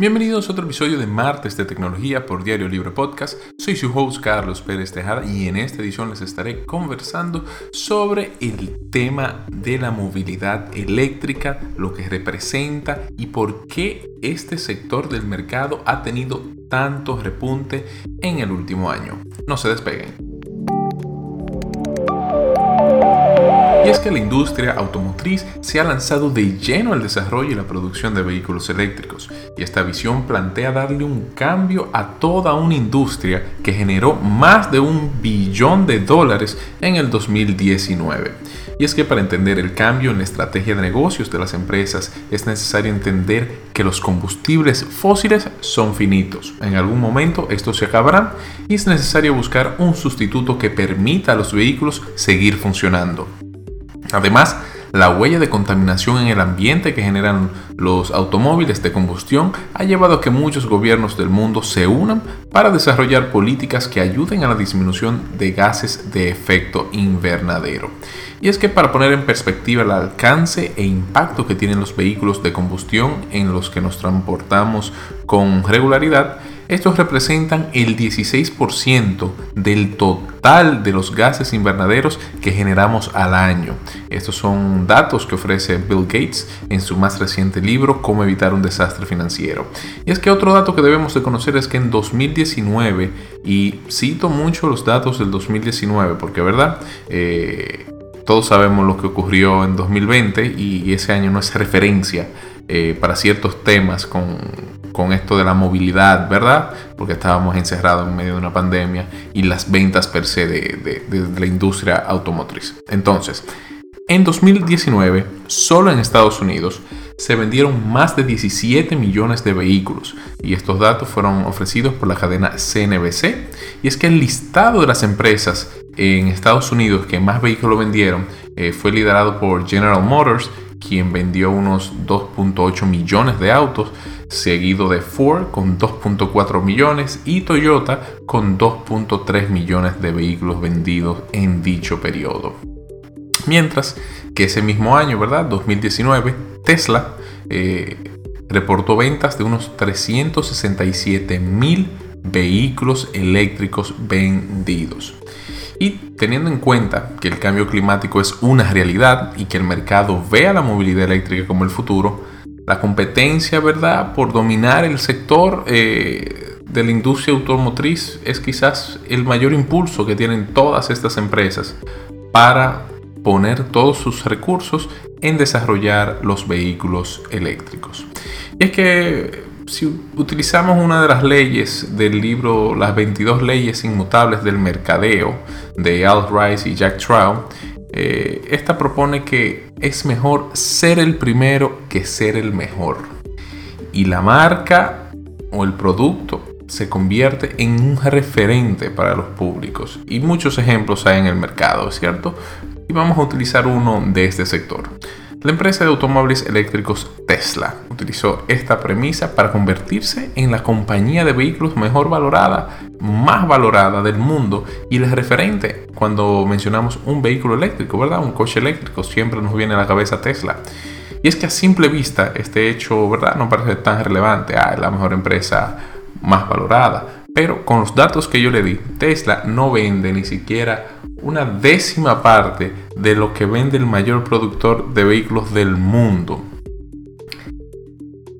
Bienvenidos a otro episodio de Martes de Tecnología por Diario Libre Podcast. Soy su host Carlos Pérez Tejada y en esta edición les estaré conversando sobre el tema de la movilidad eléctrica, lo que representa y por qué este sector del mercado ha tenido tanto repunte en el último año. No se despeguen. Y es que la industria automotriz se ha lanzado de lleno al desarrollo y la producción de vehículos eléctricos, y esta visión plantea darle un cambio a toda una industria que generó más de un billón de dólares en el 2019. Y es que para entender el cambio en la estrategia de negocios de las empresas es necesario entender que los combustibles fósiles son finitos. En algún momento estos se acabarán y es necesario buscar un sustituto que permita a los vehículos seguir funcionando. Además, la huella de contaminación en el ambiente que generan los automóviles de combustión ha llevado a que muchos gobiernos del mundo se unan para desarrollar políticas que ayuden a la disminución de gases de efecto invernadero. Y es que para poner en perspectiva el alcance e impacto que tienen los vehículos de combustión en los que nos transportamos con regularidad, estos representan el 16% del total de los gases invernaderos que generamos al año. Estos son datos que ofrece Bill Gates en su más reciente libro Cómo evitar un desastre financiero. Y es que otro dato que debemos de conocer es que en 2019, y cito mucho los datos del 2019 porque verdad, eh, todos sabemos lo que ocurrió en 2020 y ese año no es referencia eh, para ciertos temas con, con esto de la movilidad, ¿verdad? Porque estábamos encerrados en medio de una pandemia y las ventas per se de, la industria automotriz. Entonces, en 2019, solo en Estados Unidos, se vendieron más de 17 millones de vehículos y estos datos fueron ofrecidos por la cadena CNBC y es que el listado de las empresas en Estados Unidos que más vehículos vendieron eh, fue liderado por General Motors quien vendió unos 2.8 millones de autos, seguido de Ford con 2.4 millones y Toyota con 2.3 millones de vehículos vendidos en dicho periodo. Mientras que ese mismo año, ¿verdad? 2019, Tesla eh, reportó ventas de unos 367 mil vehículos eléctricos vendidos. Y teniendo en cuenta que el cambio climático es una realidad y que el mercado ve a la movilidad eléctrica como el futuro, la competencia, ¿verdad?, por dominar el sector eh, de la industria automotriz es quizás el mayor impulso que tienen todas estas empresas para poner todos sus recursos en desarrollar los vehículos eléctricos. Y es que si utilizamos una de las leyes del libro Las 22 leyes inmutables del mercadeo de Al Rice y Jack Trout, eh, esta propone que es mejor ser el primero que ser el mejor. Y la marca o el producto se convierte en un referente para los públicos. Y muchos ejemplos hay en el mercado, ¿cierto? Y vamos a utilizar uno de este sector. La empresa de automóviles eléctricos Tesla utilizó esta premisa para convertirse en la compañía de vehículos mejor valorada, más valorada del mundo y el referente cuando mencionamos un vehículo eléctrico, ¿verdad? Un coche eléctrico, siempre nos viene a la cabeza Tesla. Y es que a simple vista este hecho, ¿verdad? No parece tan relevante. Ah, es la mejor empresa más valorada. Pero con los datos que yo le di, Tesla no vende ni siquiera una décima parte de lo que vende el mayor productor de vehículos del mundo.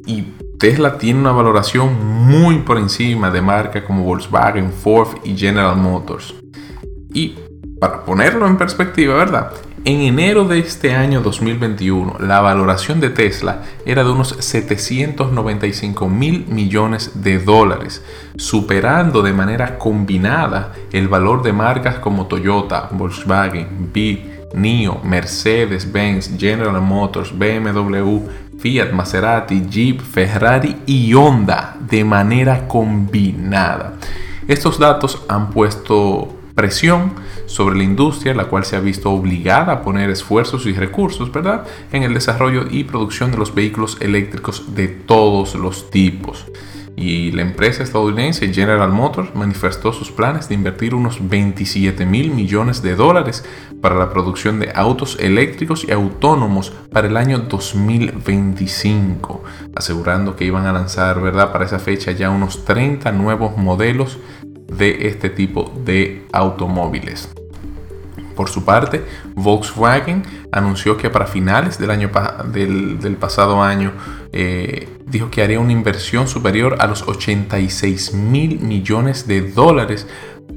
Y Tesla tiene una valoración muy por encima de marcas como Volkswagen, Ford y General Motors. Y para ponerlo en perspectiva, ¿verdad? En enero de este año 2021, la valoración de Tesla era de unos 795 mil millones de dólares, superando de manera combinada el valor de marcas como Toyota, Volkswagen, Beat, NIO, Mercedes-Benz, General Motors, BMW, Fiat, Maserati, Jeep, Ferrari y Honda de manera combinada. Estos datos han puesto presión sobre la industria, la cual se ha visto obligada a poner esfuerzos y recursos, ¿verdad?, en el desarrollo y producción de los vehículos eléctricos de todos los tipos. y la empresa estadounidense General Motors manifestó sus planes de invertir unos 27 mil millones de dólares para la producción de autos eléctricos y autónomos para el año 2025, asegurando que iban a lanzar, ¿verdad? Para esa fecha ya unos 30 nuevos modelos de este tipo de automóviles. Por su parte, Volkswagen anunció que para finales del, año del, pasado año eh, dijo que haría una inversión superior a los 86 mil millones de dólares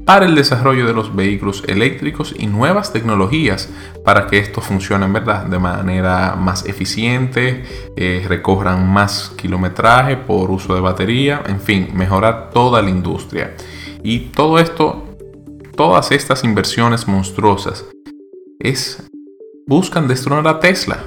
para el desarrollo de los vehículos eléctricos y nuevas tecnologías para que esto funcione ¿verdad? de manera más eficiente, eh, recojan más kilometraje por uso de batería, en fin, mejorar toda la industria. Y todo esto todas estas inversiones monstruosas buscan destronar a Tesla,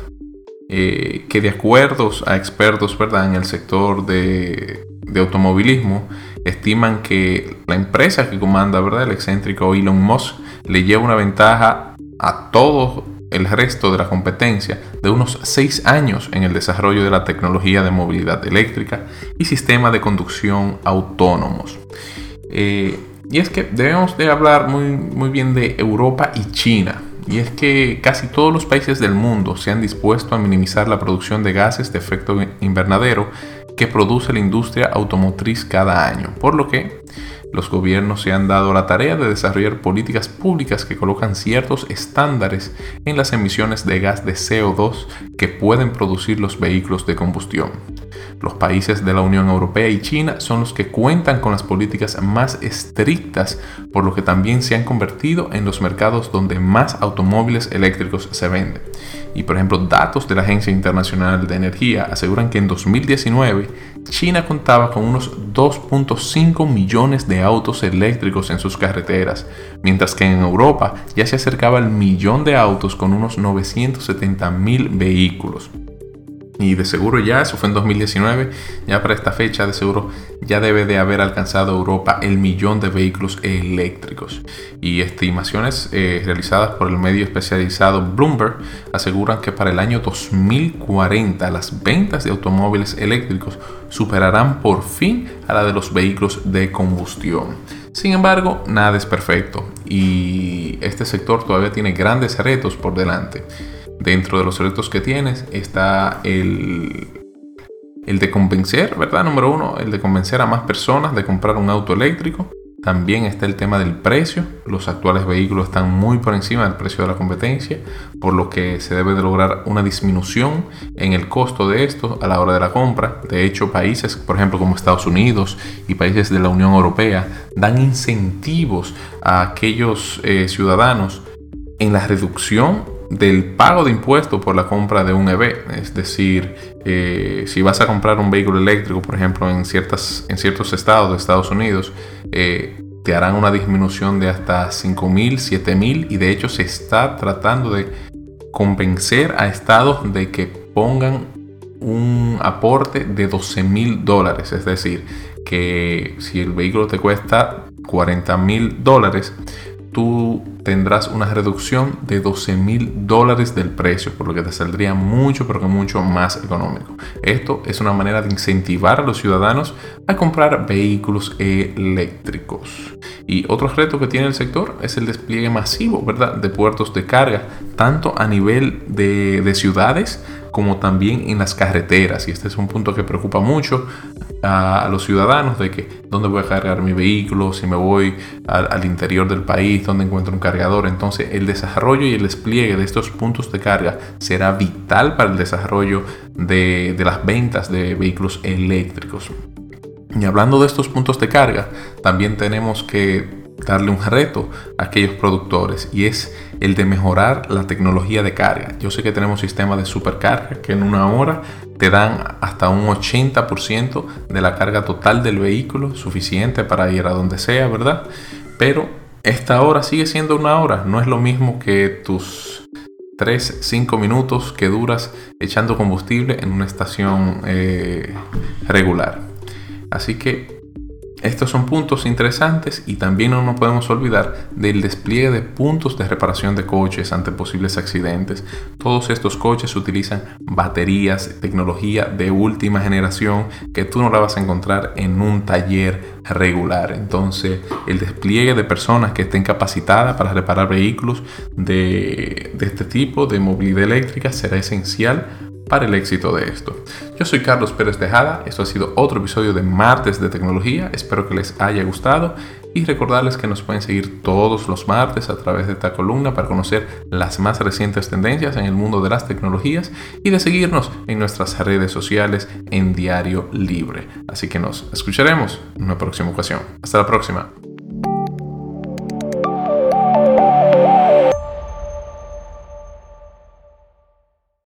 eh, que de acuerdo a expertos ¿verdad? en el sector de, automovilismo, estiman que la empresa que comanda ¿verdad? el excéntrico Elon Musk le lleva una ventaja a todo el resto de la competencia de unos 6 años en el desarrollo de la tecnología de movilidad eléctrica y sistema de conducción autónomos. Eh, y es que debemos de hablar muy, muy bien de Europa y China. Y es que casi todos los países del mundo se han dispuesto a minimizar la producción de gases de efecto invernadero que produce la industria automotriz cada año, por lo que los gobiernos se han dado la tarea de desarrollar políticas públicas que colocan ciertos estándares en las emisiones de gas de CO2 que pueden producir los vehículos de combustión. Los países de la Unión Europea y China son los que cuentan con las políticas más estrictas, por lo que también se han convertido en los mercados donde más automóviles eléctricos se venden. Y por ejemplo, datos de la Agencia Internacional de Energía aseguran que en 2019 China contaba con unos 2.5 millones de autos eléctricos en sus carreteras, mientras que en Europa ya se acercaba al millón de autos con unos 970 mil vehículos. Y de seguro ya, eso fue en 2019, ya para esta fecha de seguro ya debe de haber alcanzado Europa el millón de vehículos eléctricos. Y estimaciones eh, realizadas por el medio especializado Bloomberg aseguran que para el año 2040 las ventas de automóviles eléctricos superarán por fin a la de los vehículos de combustión. Sin embargo, nada es perfecto y este sector todavía tiene grandes retos por delante. Dentro de los retos que tienes está el, el de convencer, ¿verdad? Número uno, el de convencer a más personas de comprar un auto eléctrico. También está el tema del precio. Los actuales vehículos están muy por encima del precio de la competencia, por lo que se debe de lograr una disminución en el costo de esto a la hora de la compra. De hecho, países, por ejemplo, como Estados Unidos y países de la Unión Europea, dan incentivos a aquellos eh, ciudadanos en la reducción del pago de impuestos por la compra de un EV. Es decir, eh, si vas a comprar un vehículo eléctrico, por ejemplo, en, ciertas, en ciertos estados de Estados Unidos, eh, te harán una disminución de hasta 5 mil, 7 mil y de hecho se está tratando de convencer a estados de que pongan un aporte de 12 mil dólares. Es decir, que si el vehículo te cuesta 40 mil dólares, tú tendrás una reducción de 12 mil dólares del precio, por lo que te saldría mucho, pero que mucho más económico. Esto es una manera de incentivar a los ciudadanos a comprar vehículos eléctricos. Y otro reto que tiene el sector es el despliegue masivo, ¿verdad?, de puertos de carga, tanto a nivel de, de ciudades como también en las carreteras. Y este es un punto que preocupa mucho a, los ciudadanos de que dónde voy a cargar mi vehículo, si me voy al interior del país, dónde encuentro un cargador. Entonces el desarrollo y el despliegue de estos puntos de carga será vital para el desarrollo de, de las ventas de vehículos eléctricos. Y hablando de estos puntos de carga, también tenemos que darle un reto a aquellos productores y es el de mejorar la tecnología de carga. Yo sé que tenemos sistemas de supercarga que en una hora te dan hasta un 80% de la carga total del vehículo, suficiente para ir a donde sea, ¿verdad? Pero esta hora sigue siendo una hora, no es lo mismo que tus 3, 5 minutos que duras echando combustible en una estación eh, regular. Así que Estos son puntos interesantes y también no nos podemos olvidar del despliegue de puntos de reparación de coches ante posibles accidentes. Todos estos coches utilizan baterías, tecnología de última generación que tú no la vas a encontrar en un taller regular. Entonces, el despliegue de personas que estén capacitadas para reparar vehículos de, de este tipo de movilidad eléctrica será esencial para el éxito de esto. Yo soy Carlos Pérez Tejada, esto ha sido otro episodio de Martes de Tecnología, espero que les haya gustado y recordarles que nos pueden seguir todos los martes a través de esta columna para conocer las más recientes tendencias en el mundo de las tecnologías y de seguirnos en nuestras redes sociales en Diario Libre. Así que nos escucharemos en una próxima ocasión. Hasta la próxima.